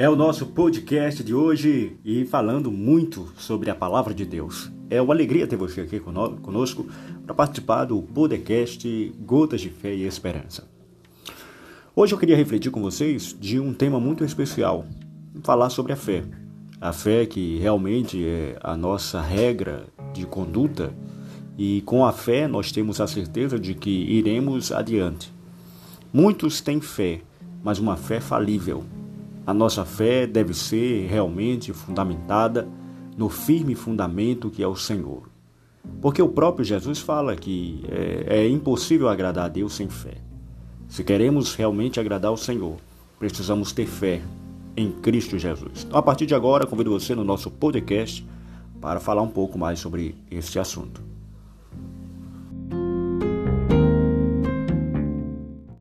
É o nosso podcast de hoje e falando muito sobre a palavra de Deus. É uma alegria ter você aqui conosco para participar do podcast Gotas de Fé e Esperança. Hoje eu queria refletir com vocês de um tema muito especial, falar sobre a fé. A fé que realmente é a nossa regra de conduta e com a fé nós temos a certeza de que iremos adiante. Muitos têm fé, mas uma fé falível a nossa fé deve ser realmente fundamentada no firme fundamento que é o Senhor. Porque o próprio Jesus fala que é, é impossível agradar a Deus sem fé. Se queremos realmente agradar ao Senhor, precisamos ter fé em Cristo Jesus. Então, a partir de agora, convido você no nosso podcast para falar um pouco mais sobre este assunto.